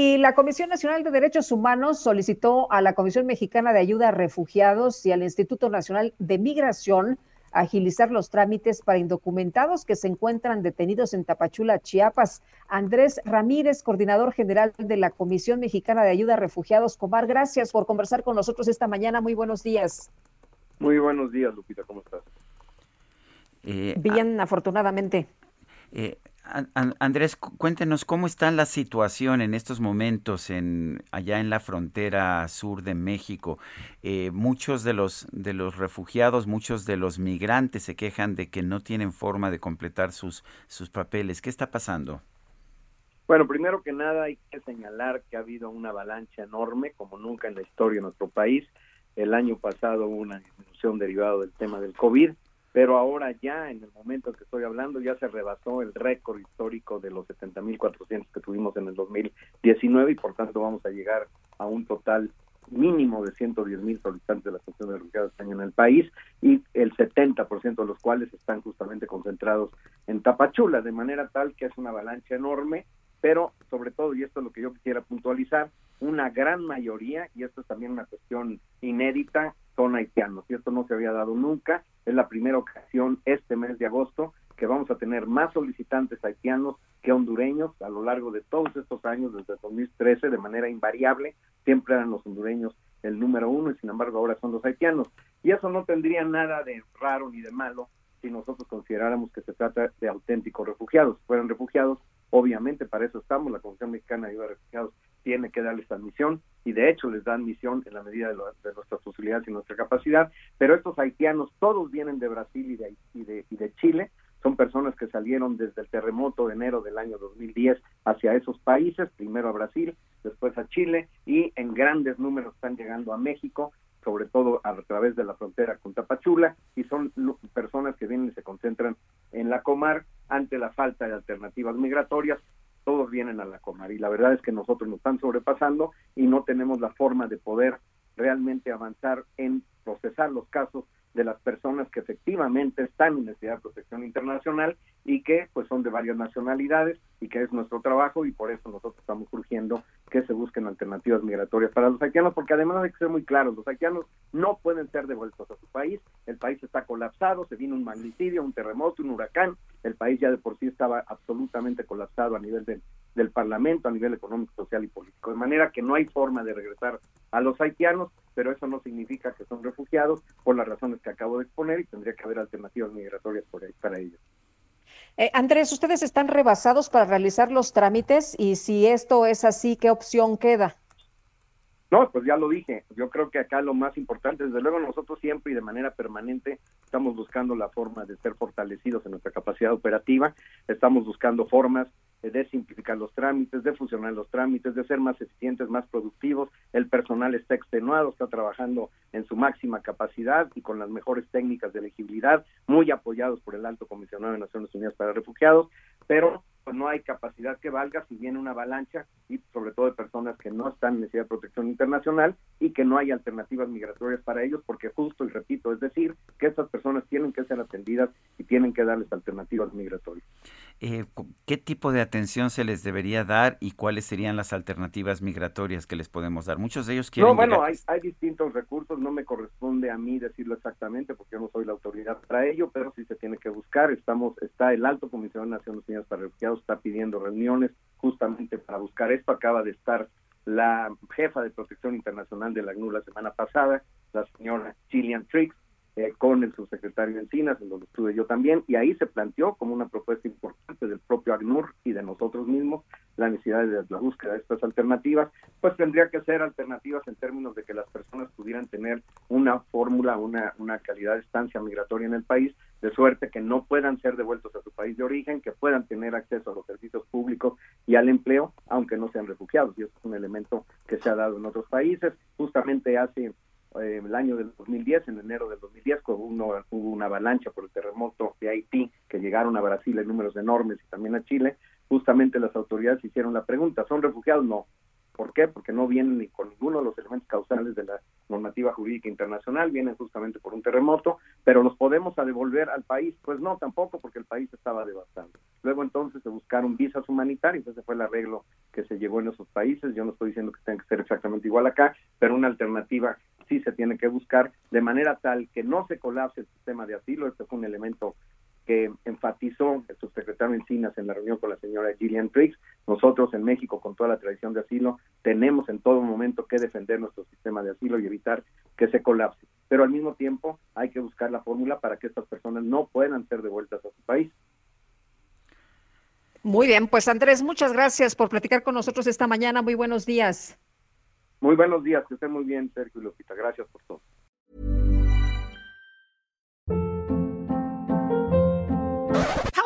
Y la Comisión Nacional de Derechos Humanos solicitó a la Comisión Mexicana de Ayuda a Refugiados y al Instituto Nacional de Migración agilizar los trámites para indocumentados que se encuentran detenidos en Tapachula, Chiapas. Andrés Ramírez, coordinador general de la Comisión Mexicana de Ayuda a Refugiados, Comar, gracias por conversar con nosotros esta mañana. Muy buenos días. Muy buenos días, Lupita, ¿cómo estás? Eh, Bien, afortunadamente. Eh, Andrés, cuéntenos cómo está la situación en estos momentos en allá en la frontera sur de México. Eh, muchos de los de los refugiados, muchos de los migrantes se quejan de que no tienen forma de completar sus sus papeles. ¿Qué está pasando? Bueno, primero que nada hay que señalar que ha habido una avalancha enorme, como nunca en la historia de nuestro país. El año pasado hubo una disminución derivada del tema del COVID pero ahora ya en el momento en que estoy hablando ya se rebasó el récord histórico de los 70.400 que tuvimos en el 2019 y por tanto vamos a llegar a un total mínimo de 110.000 solicitantes de la atención de refugiados este año en el país y el 70% de los cuales están justamente concentrados en Tapachula, de manera tal que es una avalancha enorme, pero sobre todo, y esto es lo que yo quisiera puntualizar, una gran mayoría, y esto es también una cuestión inédita, son haitianos, y esto no se había dado nunca, es la primera ocasión este mes de agosto que vamos a tener más solicitantes haitianos que hondureños a lo largo de todos estos años, desde 2013, de manera invariable, siempre eran los hondureños el número uno y sin embargo ahora son los haitianos. Y eso no tendría nada de raro ni de malo si nosotros consideráramos que se trata de auténticos refugiados. fueran refugiados, obviamente para eso estamos, la Comisión Mexicana de Ayuda a Refugiados tiene que darles admisión y de hecho les dan admisión en la medida de, nuestras posibilidades y nuestra capacidad, pero estos haitianos todos vienen de Brasil y de, y de, y de Chile, son personas que salieron desde el terremoto de enero del año 2010 hacia esos países, primero a Brasil, después a Chile y en grandes números están llegando a México, sobre todo a través de la frontera con Tapachula y son personas que vienen y se concentran en la Comar ante la falta de alternativas migratorias todos vienen a la Comar y la verdad es que nosotros nos están sobrepasando y no tenemos la forma de poder realmente avanzar en procesar los casos de las personas que efectivamente están en necesidad de protección internacional y que pues son de varias nacionalidades y que es nuestro trabajo y por eso nosotros estamos urgiendo que se busquen alternativas migratorias para los haitianos porque además hay que ser muy claros, los haitianos no pueden ser devueltos a su país, el país está colapsado, se vino un magnicidio, un terremoto, un huracán, el país ya de por sí estaba absolutamente colapsado a nivel del, del Parlamento, a nivel económico, social y político, de manera que no hay forma de regresar a los haitianos, pero eso no significa que son refugiados por las razones que acabo de exponer y tendría que haber alternativas migratorias por ahí, para ellos. Eh, Andrés, ustedes están rebasados para realizar los trámites y si esto es así, ¿qué opción queda? No, pues ya lo dije. Yo creo que acá lo más importante, desde luego nosotros siempre y de manera permanente estamos buscando la forma de ser fortalecidos en nuestra capacidad operativa, estamos buscando formas de simplificar los trámites, de fusionar los trámites, de ser más eficientes, más productivos. El personal está extenuado, está trabajando en su máxima capacidad y con las mejores técnicas de elegibilidad, muy apoyados por el Alto Comisionado de Naciones Unidas para Refugiados, pero pues no hay capacidad que valga si viene una avalancha y sobre todo de personas que no están en necesidad de protección internacional y que no hay alternativas migratorias para ellos porque justo y repito, es decir, que estas personas tienen que ser atendidas y tienen que darles alternativas migratorias. Eh, ¿Qué tipo de atención se les debería dar y cuáles serían las alternativas migratorias que les podemos dar? Muchos de ellos quieren... No, bueno, hay, hay distintos recursos, no me corresponde a mí decirlo exactamente porque yo no soy la autoridad para ello, pero sí se tiene que buscar. Estamos, está el Alto Comisionado de Naciones Unidas para Refugiados está pidiendo reuniones justamente para buscar esto. Acaba de estar la jefa de protección internacional de la ACNUR la semana pasada, la señora Gillian Triggs, eh, con el subsecretario Encinas, en donde estuve yo también, y ahí se planteó como una propuesta importante del propio ACNUR y de nosotros mismos la necesidad de la búsqueda de estas alternativas, pues tendría que ser alternativas en términos de que las personas pudieran tener una fórmula, una, una calidad de estancia migratoria en el país, de suerte que no puedan ser devueltos a su país de origen, que puedan tener acceso a los servicios públicos y al empleo, aunque no sean refugiados. Y eso es un elemento que se ha dado en otros países. Justamente hace eh, el año del 2010, en enero del 2010, cuando uno, hubo una avalancha por el terremoto de Haití, que llegaron a Brasil en números enormes y también a Chile, justamente las autoridades hicieron la pregunta, ¿son refugiados? No. ¿Por qué? Porque no vienen ni con ninguno de los elementos causales de la normativa jurídica internacional, vienen justamente por un terremoto, pero los podemos devolver al país. Pues no, tampoco, porque el país estaba devastado. Luego entonces se buscaron visas humanitarias, ese fue el arreglo que se llevó en esos países. Yo no estoy diciendo que tenga que ser exactamente igual acá, pero una alternativa sí se tiene que buscar de manera tal que no se colapse el sistema de asilo. Este fue un elemento que enfatizó el subsecretario Encinas en la reunión con la señora Gillian Triggs. Nosotros en México, con toda la tradición de asilo, tenemos en todo momento que defender nuestro sistema de asilo y evitar que se colapse. Pero al mismo tiempo hay que buscar la fórmula para que estas personas no puedan ser devueltas a su país. Muy bien, pues Andrés, muchas gracias por platicar con nosotros esta mañana. Muy buenos días. Muy buenos días, que estén muy bien, Sergio y Lupita. Gracias por todo.